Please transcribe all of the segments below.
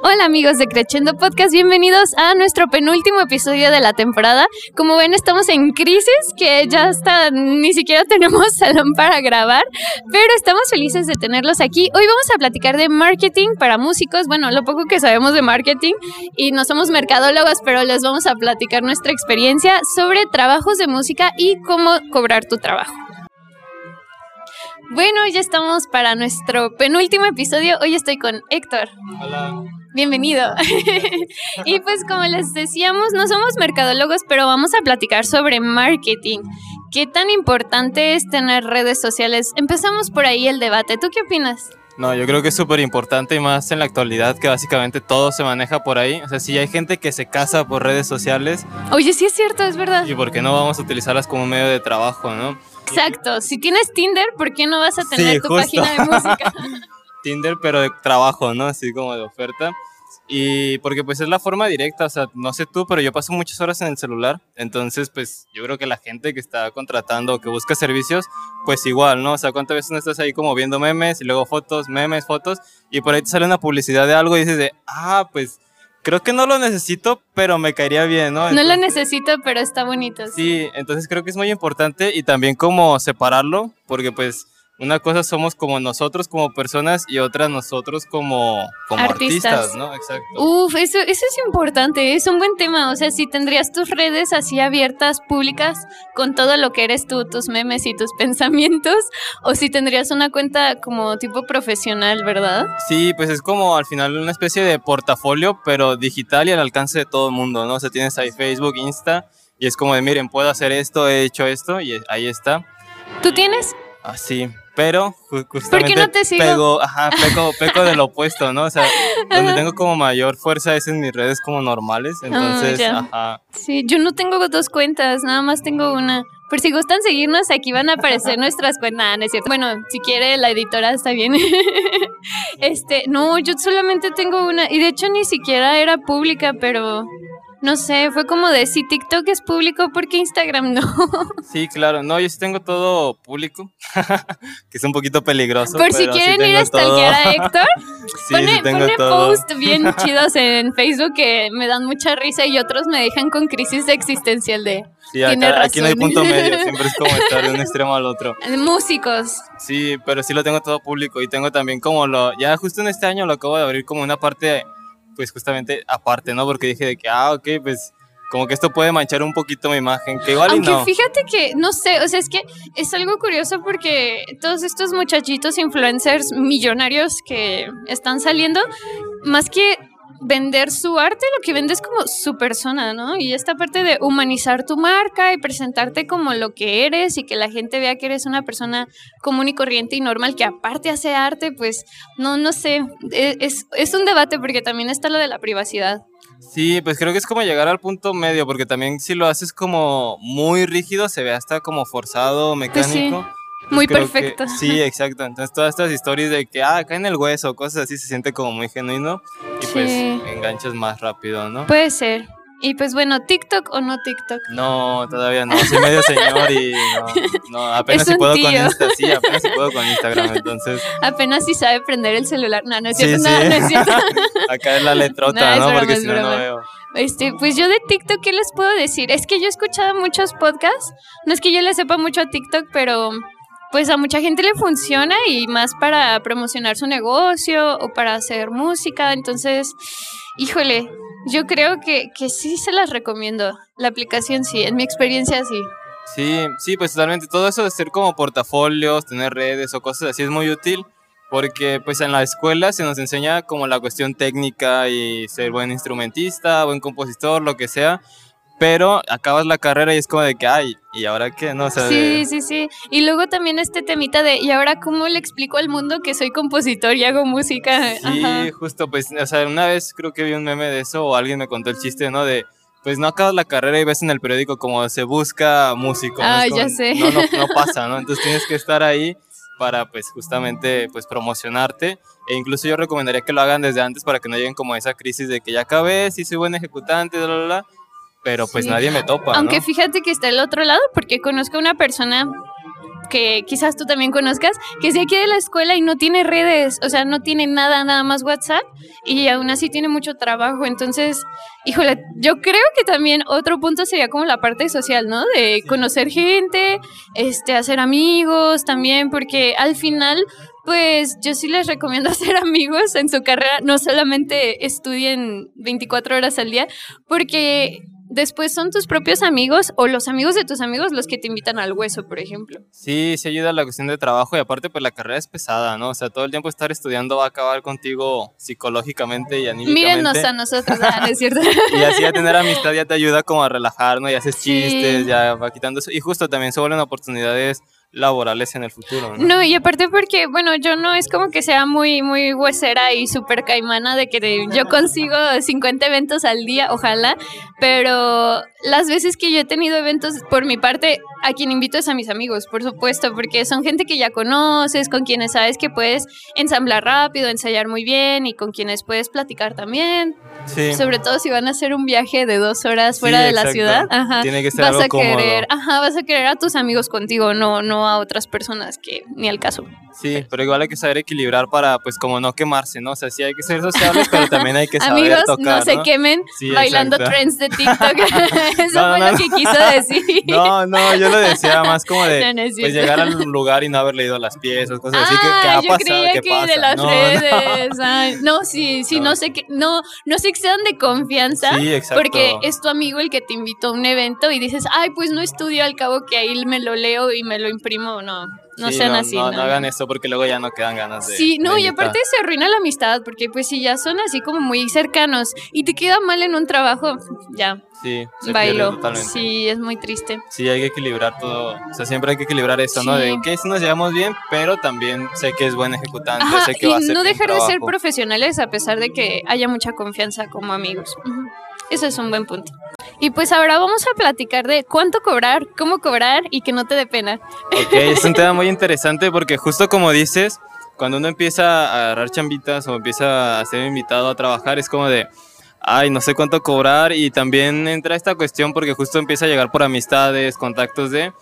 Hola amigos de Crescendo Podcast, bienvenidos a nuestro penúltimo episodio de la temporada. Como ven, estamos en crisis, que ya hasta ni siquiera tenemos salón para grabar, pero estamos felices de tenerlos aquí. Hoy vamos a platicar de marketing para músicos, bueno, lo poco que sabemos de marketing y no somos mercadólogos, pero les vamos a platicar nuestra experiencia sobre trabajos de música y cómo cobrar tu trabajo. Bueno, ya estamos para nuestro penúltimo episodio. Hoy estoy con Héctor. Hola. Bienvenido. y pues como les decíamos, no somos mercadólogos, pero vamos a platicar sobre marketing. ¿Qué tan importante es tener redes sociales? Empezamos por ahí el debate. ¿Tú qué opinas? No, yo creo que es súper importante y más en la actualidad que básicamente todo se maneja por ahí. O sea, si hay gente que se casa por redes sociales. Oye, sí es cierto, es verdad. ¿Y por qué no vamos a utilizarlas como medio de trabajo, no? Exacto. Si tienes Tinder, ¿por qué no vas a tener tu página de música? Tinder, pero de trabajo, ¿no? Así como de oferta. Y porque pues es la forma directa, o sea, no sé tú, pero yo paso muchas horas en el celular, entonces pues yo creo que la gente que está contratando o que busca servicios, pues igual, ¿no? O sea, ¿cuántas veces no estás ahí como viendo memes y luego fotos, memes, fotos, y por ahí te sale una publicidad de algo y dices de, ah, pues creo que no lo necesito, pero me caería bien, ¿no? no lo necesito, pero está bonito. Sí, entonces creo que es muy importante y también como separarlo, porque pues una cosa somos como nosotros como personas y otra nosotros como, como artistas. ¿no? Exacto. Uf, eso, eso es importante, es un buen tema. O sea, si tendrías tus redes así abiertas, públicas, con todo lo que eres tú, tus memes y tus pensamientos, o si tendrías una cuenta como tipo profesional, ¿verdad? Sí, pues es como al final una especie de portafolio, pero digital y al alcance de todo el mundo, ¿no? O sea, tienes ahí Facebook, Insta, y es como de, miren, puedo hacer esto, he hecho esto, y ahí está. ¿Tú tienes? Así, pero justamente ¿Por qué no te? Pego, ajá, peco, peco del opuesto, ¿no? O sea, donde tengo como mayor fuerza es en mis redes como normales, Ah, entonces, ajá. Sí, yo no tengo dos cuentas, nada más tengo una. Por si gustan seguirnos, aquí van a aparecer nuestras cuentas. Nah, no es cierto. Bueno, si quiere la editora está bien. este, no, yo solamente tengo una. Y de hecho ni siquiera era pública, pero no sé, fue como de si TikTok es público, ¿por qué Instagram no? Sí, claro, no, yo sí tengo todo público, que es un poquito peligroso. Por si pero sí quieren ir a stalkear a Héctor, Sí, pone, sí pone post bien chidos en Facebook que me dan mucha risa y otros me dejan con crisis existencial de Sí, acá- aquí no hay punto medio, siempre es como estar de un extremo al otro. músicos. Sí, pero sí lo tengo todo público y tengo también como lo, ya justo en este año lo acabo de abrir como una parte, pues justamente aparte, ¿no? Porque dije de que, ah, ok, pues como que esto puede manchar un poquito mi imagen, que igual y Aunque no. fíjate que, no sé, o sea, es que es algo curioso porque todos estos muchachitos influencers millonarios que están saliendo, más que vender su arte, lo que vende es como su persona, ¿no? Y esta parte de humanizar tu marca y presentarte como lo que eres y que la gente vea que eres una persona común y corriente y normal que aparte hace arte, pues no, no sé, e- es, es un debate porque también está lo de la privacidad. Sí, pues creo que es como llegar al punto medio, porque también si lo haces como muy rígido, se ve hasta como forzado, Pues sí, mecánico. Entonces muy creo que- perfecto. sí, exacto. Entonces todas estas historias de que, ah, cae en el hueso, cosas así, se siente como muy genuino y pues enganchas más rápido, ¿no? Puede ser. Y pues bueno, TikTok o no TikTok. No, todavía no, soy medio señor y no, no apenas si puedo con. Insta, sí, apenas si puedo con Instagram, entonces Apenas si sabe prender el celular. No, no es cierto. sí. No, no es cierto. acá es la letrota, No, ¿no? broma, Porque si no, no veo. Este, pues yo de TikTok, ¿qué les puedo decir? Es que yo he escuchado muchos podcasts. No es que yo le sepa mucho a TikTok, pero pues a mucha gente le funciona y más para promocionar su negocio o para hacer música. Entonces, híjole, yo creo que, que sí se las recomiendo. La aplicación sí, en mi experiencia sí. Sí, sí, pues totalmente. Todo eso de ser como portafolios, tener redes o cosas así es muy útil porque pues en la escuela se nos enseña como la cuestión técnica y ser buen instrumentista, buen compositor, lo que sea. Pero acabas la carrera y es como de que, ay, ¿y ahora qué? No, o sea, Sí, de- sí, sí. Y luego también este temita de, ¿y ahora cómo le explico al mundo que soy compositor y hago música? Sí, Ajá. justo, pues, o sea, una vez creo que vi un meme de eso o alguien me contó el chiste, ¿no? De, pues no acabas la carrera y ves en el periódico como se busca músico. ¿no? Ah, Es como, ya sé. No, no, no pasa, ¿no? Entonces tienes que estar ahí para, pues, justamente, pues, promocionarte. E incluso yo recomendaría que lo hagan desde antes para que no lleguen como a esa crisis de que ya acabé, sí soy buen ejecutante, bla, bla, bla. Pero pues Sí. nadie me topa, Aunque ¿no? fíjate que está el otro lado, porque conozco una persona que quizás tú también conozcas, que es de aquí de la escuela y no tiene redes, o sea, no tiene nada, nada más WhatsApp y aún así tiene mucho trabajo. Entonces, híjole, yo creo que también otro punto sería como la parte social, ¿no? De conocer gente, este, hacer amigos también, porque al final pues yo sí les recomiendo hacer amigos en su carrera, no solamente estudien 24 horas al día, porque después son tus propios amigos o los amigos de tus amigos los que te invitan al hueso, por ejemplo. Sí, sí ayuda a la cuestión de trabajo y aparte pues la carrera es pesada, ¿no? O sea, todo el tiempo estar estudiando va a acabar contigo psicológicamente y anímicamente. Mírennos a nosotros, ah, es cierto? y así a tener amistad ya te ayuda como a relajar, ¿no? Y haces chistes, ya va quitando eso. Y justo también se vuelven oportunidades laborales en el futuro. ¿no? y aparte porque, bueno, yo no es como que sea muy, muy huesera y súper caimana de que yo consigo 50 eventos al día, ojalá, pero las veces que yo he tenido eventos por mi parte, a quien invito es a mis amigos, por supuesto, porque son gente que ya conoces, con quienes sabes que puedes ensamblar rápido, ensayar muy bien y con quienes puedes platicar también. Sí. Sobre todo si van a hacer un viaje de dos horas fuera de la ciudad, ajá, Tiene que ser vas algo a querer, cómodo. ajá, vas a querer a tus amigos contigo, no, no a otras personas que ni al caso. Sí, pero igual hay que saber equilibbar para, pues, como no quemarse, ¿no? O sea, sí hay que ser sociables, pero también hay que saber Amigos, tocar, no se ¿no? quemen Sí, bailando exacto. trends de TikTok. Eso No, fue no, lo que quiso decir. No, no, yo lo decía más como de pues llegar al lugar y no haber leído las piezas, cosas así que, que Ah, ha yo pasado, creía que que pasa. de las redes. Ay, no, sí, sí, no. No. sé qué, no, no se excedan de confianza. Sí, exacto. Porque es tu amigo el que te invitó a un evento y dices, ay, pues no estudio al cabo que ahí me lo leo y me lo imprimo. No, no Sí, sean no, así. No, no, no hagan esto porque luego ya no quedan ganas de. Sí, no, de y aparte se arruina la amistad, porque pues si ya son así como muy cercanos y te queda mal en un trabajo, ya, Sí, se bailo. totalmente. Sí, es muy triste. Sí, hay que equilibrar todo. O sea, siempre hay que equilibrar eso, ¿no? Sí. De que sí nos llevamos bien, pero también sé que es buen ejecutante, Ajá, sé que y va a hacer no dejar de ser profesionales a pesar de que haya mucha confianza como amigos. Ujú. Eso es un buen punto. Y pues ahora vamos a platicar de cuánto cobrar, cómo cobrar y que no te dé pena. Ok, es un tema muy interesante porque justo como dices, cuando uno empieza a agarrar chambitas o empieza a ser invitado a trabajar, es como de, ay, no sé cuánto cobrar y también entra esta cuestión porque justo empieza a llegar por amistades, contactos de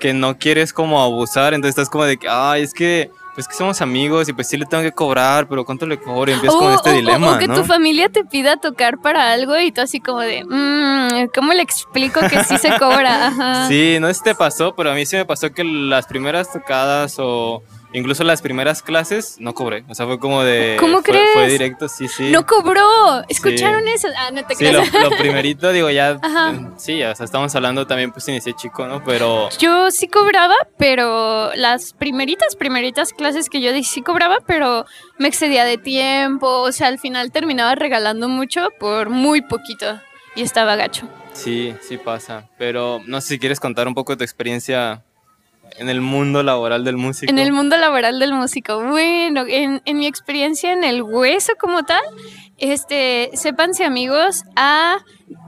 que no quieres como abusar, entonces estás como de que, ay, es que, pues que somos amigos y pues sí le tengo que cobrar, pero ¿cuánto le cobro? Y empiezas con O- este o- o- dilema, o que ¿no? tu familia te pida tocar para algo y tú así como de, "Mm, ¿cómo le explico que sí se cobra? Ajá. Sí, no sé si te pasó, pero a mí sí me pasó que las primeras tocadas o incluso las primeras clases no cobré. O sea, fue como de. ¿Cómo fue, Fue crees? directo, sí, sí. No cobró. ¿Escucharon eso? Ah, no te Sí, creas. lo, lo primerito, digo, ya. Ajá. eh, Sí, o sea, estamos hablando también, pues inicié chico, ¿no? Pero. Yo sí cobraba, pero las primeritas, primeritas clases que yo di sí cobraba, pero me excedía de tiempo, o sea, al final terminaba regalando mucho por muy poquito y estaba gacho. Sí, sí pasa. Pero no sé si quieres contar un poco de tu experiencia en el mundo laboral del músico. En el mundo laboral del músico, bueno, en, en mi experiencia en el hueso como tal, este, sépanse amigos, a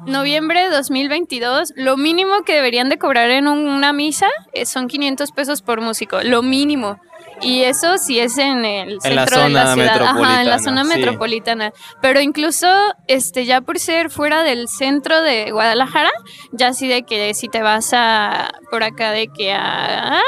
noviembre de 2022, lo mínimo que deberían de cobrar en un- una misa eh, son 500 pesos por músico, lo mínimo. Y eso sí es en el En la centro de la ciudad, ajá, en la zona sí. metropolitana. Pero incluso este ya por ser fuera del centro de Guadalajara, ya así de que si te vas a por acá de que a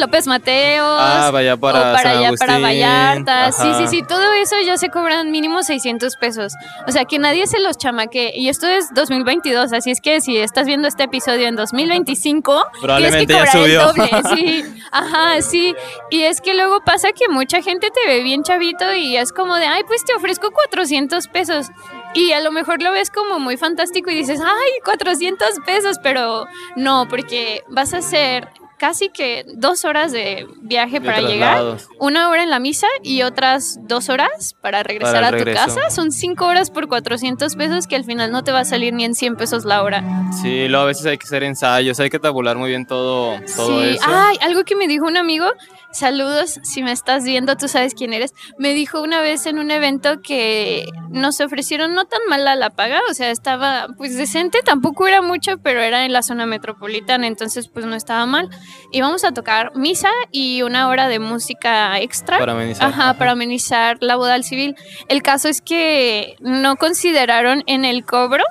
López Mateos Ah, vaya para o para San allá para Vallarta. Sí, sí, sí, todo eso ya se cobran mínimo 600 pesos. O sea, que nadie se los chamaque. Y esto es 2022, así es que si estás viendo este episodio en 2025, tienes que Probablemente ya cobrar el subió. doble. Sí, ajá, sí. Y es que luego pasa que mucha gente te ve bien chavito y es como de, ay, pues te ofrezco 400 pesos. Y a lo mejor lo ves como muy fantástico y dices, ay, 400 pesos, pero no, porque vas a hacer casi que dos horas de viaje De para llegar, una hora en la misa y otras dos horas para regresar Para a tu casa. Son cinco horas por 400 pesos que al final no te va a salir ni en 100 pesos la hora. Sí, luego a veces hay que hacer ensayos, hay que tabular muy bien todo, todo sí, eso. ay, algo que me dijo un amigo, saludos, si me estás viendo, tú sabes quién eres, me dijo una vez en un evento que nos ofrecieron no tan mala la paga, o sea, estaba pues decente, tampoco era mucho, pero era en la zona metropolitana, entonces pues no estaba mal. Íbamos a tocar misa y una hora de música extra. Para amenizar. Ajá, para amenizar la boda al civil. El caso es que no consideraron en el cobro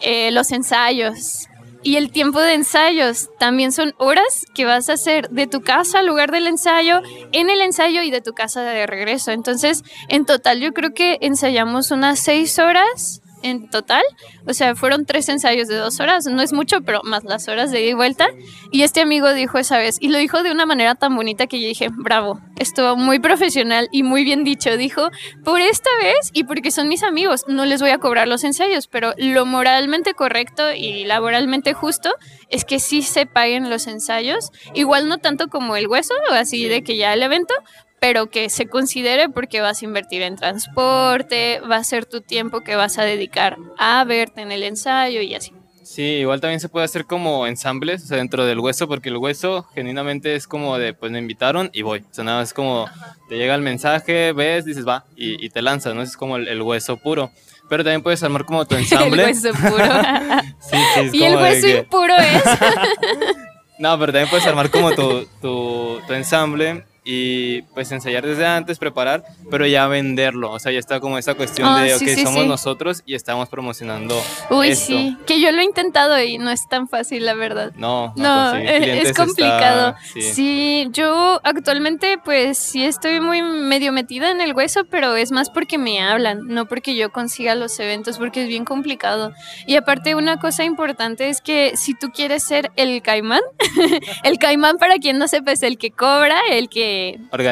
eh, los ensayos. Y el tiempo de ensayos también son horas que vas a hacer de tu casa al lugar del ensayo, en el ensayo y de tu casa de regreso. Entonces, en total yo creo que ensayamos unas seis horas en total. O sea, fueron tres ensayos de dos horas, no es mucho, pero más las horas de ida y vuelta. Y este amigo dijo esa vez, y lo dijo de una manera tan bonita que yo dije, bravo, estuvo muy profesional y muy bien dicho. Dijo, por esta vez y porque son mis amigos, no les voy a cobrar los ensayos, pero lo moralmente correcto y laboralmente justo es que sí se paguen los ensayos. Igual no tanto como el hueso, o así de que ya el evento, pero que se considere porque vas a invertir en transporte, va a ser tu tiempo que vas a dedicar a verte en el ensayo y así. Sí, igual también se puede hacer como ensambles, o sea, dentro del hueso, porque el hueso genuinamente es como de, pues me invitaron y voy. O sea, nada, es como, te llega el mensaje, ves, dices, va, y, te lanzas, ¿no? Es como el, hueso puro. Pero también puedes armar como tu ensamble. el hueso puro. sí, sí, es y el hueso impuro es. no, pero también puedes armar como tu, tu, tu ensamble y pues ensayar desde antes, preparar, pero ya venderlo. O sea, ya está como esa cuestión ah, de, ok, somos nosotros y estamos promocionando. Uy, sí, que yo lo he intentado y no es tan fácil, la verdad. No, no, es complicado. sí. yo actualmente pues sí estoy muy medio metida en el hueso, pero es más porque me hablan, no porque yo consiga los eventos, porque es bien complicado. Y aparte una cosa importante es que si tú quieres ser el caimán, el caimán para quien no sepa es el que cobra, el que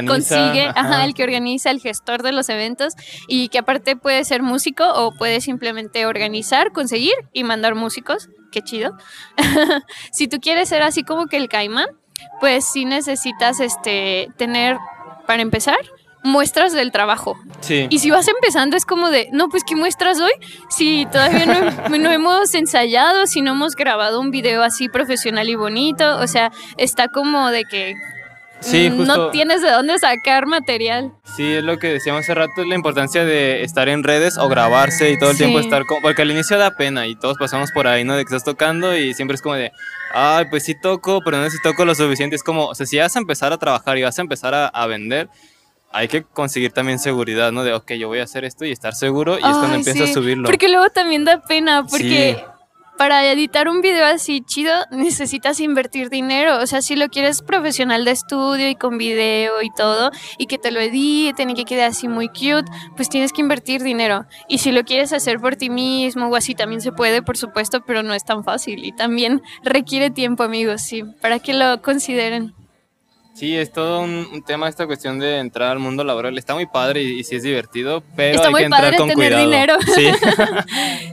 consigue, el que organiza, el gestor de los eventos y que aparte puede ser músico o puede simplemente organizar, conseguir y mandar músicos. Qué chido. si tú quieres ser así como que el caimán, pues sí necesitas este tener para empezar muestras del trabajo. Sí. Y si vas empezando es como de, no, pues ¿qué muestras hoy? Si todavía no, no, hemos ensayado, si no hemos grabado un video así profesional y bonito, o sea, está como de que Sí, mm, No tienes de dónde sacar material. Sí, es lo que decíamos hace rato, la importancia de estar en redes o grabarse y todo el tiempo estar con... Porque al inicio da pena y todos pasamos por ahí, ¿no? De que estás tocando y siempre es como de, ay, pues sí toco, pero no sé si toco lo suficiente. Es como, o sea, si vas a empezar a trabajar y vas a empezar a, vender, hay que conseguir también seguridad, ¿no? De, ok, yo voy a hacer esto y estar seguro y es cuando empiezas a subirlo. Porque luego también da pena, porque para editar un video así chido necesitas invertir dinero. O sea, si lo quieres profesional de estudio y con video y todo, y que te lo editen y que quede así muy cute, pues tienes que invertir dinero. Y si lo quieres hacer por ti mismo o así, también se puede, por supuesto, pero no es tan fácil. Y también requiere tiempo, amigos, sí, para que lo consideren. Sí, es todo un, tema esta cuestión de entrar al mundo laboral. Está muy padre y, sí es divertido, pero Está hay muy que entrar padre con tener cuidado. dinero. Sí.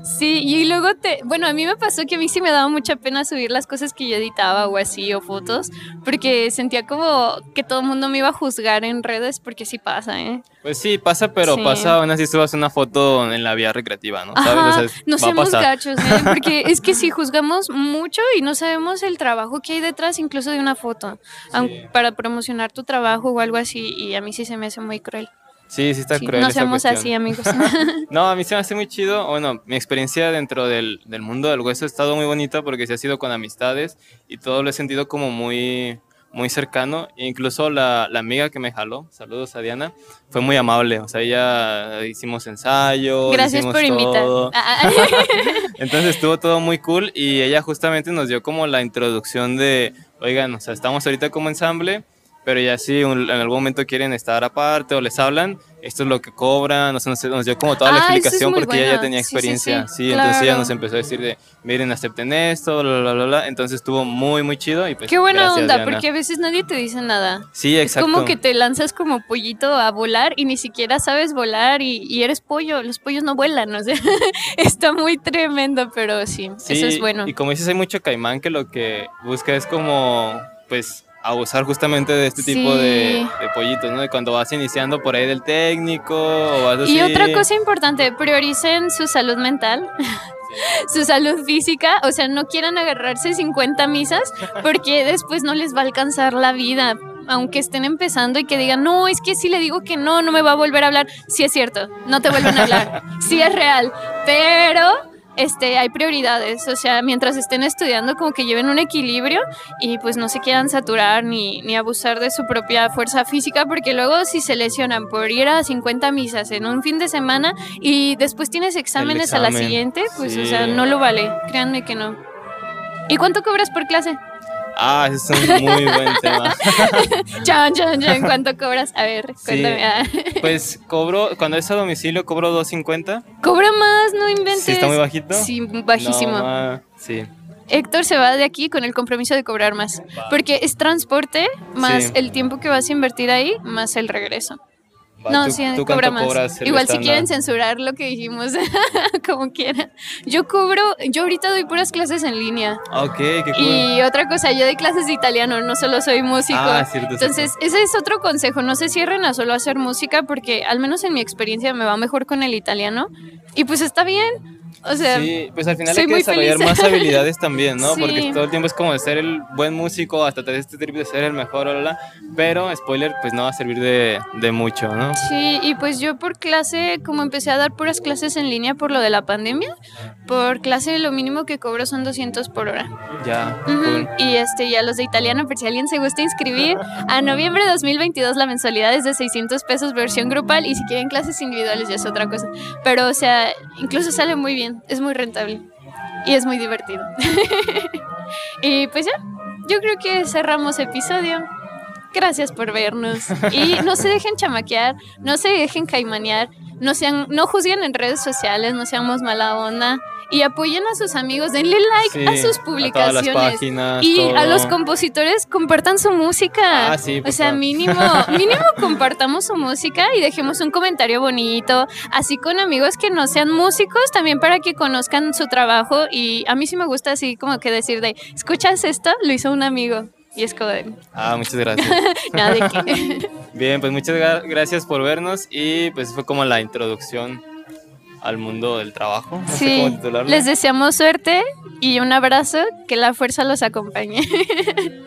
sí, y luego te, bueno, a mí me pasó que a mí sí me daba mucha pena subir las cosas que yo editaba o así o fotos, porque sentía como que todo el mundo me iba a juzgar en redes, porque sí pasa, ¿eh? Pues sí, pasa, pero pasa aún así subas una foto en la vía recreativa, ¿no? ¿Sabes? no seamos gachos, ¿eh? porque es que si juzgamos mucho y no sabemos el trabajo que hay detrás incluso de una foto, para promocionar tu trabajo o algo así, y a mí sí se me hace muy cruel. Sí, sí está cruel. No seamos así, amigos. no, a mí se me hace muy chido. Bueno, mi experiencia dentro del, del mundo del hueso ha estado muy bonita porque se ha sido con amistades y todo lo he sentido como muy muy cercano. Incluso la, la, amiga que me jaló, saludos a Diana, fue muy amable. O sea, ella hicimos ensayo. Gracias por invitar. Ah, ah. Entonces estuvo todo muy cool y ella justamente nos dio como la introducción de, oigan, o sea, estamos ahorita como ensamble pero ya si en algún momento quieren estar aparte o les hablan, esto es lo que cobran, nos, nos dio como toda la explicación porque ella ya tenía experiencia, sí, entonces ella nos empezó a decir de, miren, acepten esto, bla, bla, bla, entonces estuvo muy, muy chido y pues Qué buena onda, porque a veces nadie te dice nada. Sí, exacto. Es como que te lanzas como pollito a volar y ni siquiera sabes volar y, eres pollo, los pollos no vuelan, o sea, está muy tremendo, pero sí, eso es bueno. Y como dices, hay mucho caimán que lo que busca es como, pues abusar justamente de este tipo de, pollitos, ¿no? De cuando vas iniciando por ahí del técnico o vas así. Y otra cosa importante, prioricen su salud mental. su salud física, o sea, no quieran agarrarse 50 misas porque después no les va a alcanzar la vida, aunque estén empezando y que digan, no, es que si le digo que no, no me va a volver a hablar. Sí es cierto, no te vuelven a hablar, sí es real, pero este, hay prioridades, o sea, mientras estén estudiando como que lleven un equilibrio y pues no se quieran saturar ni, ni abusar de su propia fuerza física porque luego si se lesionan por ir a 50 misas en un fin de semana y después tienes exámenes a la siguiente, pues o sea, no lo vale, créanme que no. ¿Y cuánto cobras por clase? Ah, ese es un muy buen tema. chan, chan, chan, ¿cuánto cobras? A ver, cuéntame. Ah. Pues cobro, cuando es a domicilio, cobro 2.50. Cobra más, no inventes. ¿Sí está muy bajito? Sí, bajísimo. No, sí. Héctor se va de aquí con el compromiso de cobrar más. Porque es transporte más Sí. el tiempo que vas a invertir ahí, más el regreso. Va, no, ¿tú- sí, tú cobra más. cobras Igual si quieren censurar lo que dijimos, como quieran. Yo cobro, yo ahorita doy puras clases en línea. Ok, qué cool. Y otra cosa, yo doy clases de italiano, no solo soy músico. Ah, cierto, cierto. Entonces, ese es otro consejo, no se cierren a solo hacer música porque al menos en mi experiencia me va mejor con el italiano. Y pues está bien. O sea, Sí, pues al final hay que desarrollar feliz. más habilidades también, ¿no? Sí. Porque todo el tiempo es como de ser el buen músico, hasta tener este trip de ser el mejor, bla, pero spoiler, pues no va a servir de, de mucho, ¿no? Sí, y pues yo por clase, como empecé a dar puras clases en línea por lo de la pandemia, por clase lo mínimo que cobro son 200 por hora. Ya, Ujú, cool. Y este, ya los de italiano, por si alguien se gusta inscribir, a noviembre de 2022 la mensualidad es de 600 pesos versión grupal y si quieren clases individuales ya es otra cosa. Pero, o sea, incluso sale muy bien, es muy rentable y es muy divertido. y pues ya, yo creo que cerramos episodio. Gracias por vernos. Y no se dejen chamaquear, no se dejen caimanear, no, sean, no juzguen en redes sociales, no seamos mala onda. Y apoyen a sus amigos, denle like Sí, a sus A publicaciones. las páginas, Y a todo. los compositores compartan su música. Ah, sí, o sea, mínimo, mínimo compartamos su música y dejemos un comentario bonito, así con amigos que no sean músicos, también para que conozcan su trabajo. Y a mí sí me gusta así como que decir de, ¿escuchas esto? Lo hizo un amigo. Y es como de, Ah, muchas gracias. nada de qué. Bien, pues muchas gra- gracias por vernos y pues fue como la introducción al mundo del trabajo. No sé Sí, cómo titularlo. les deseamos suerte y un abrazo, que la fuerza los acompañe.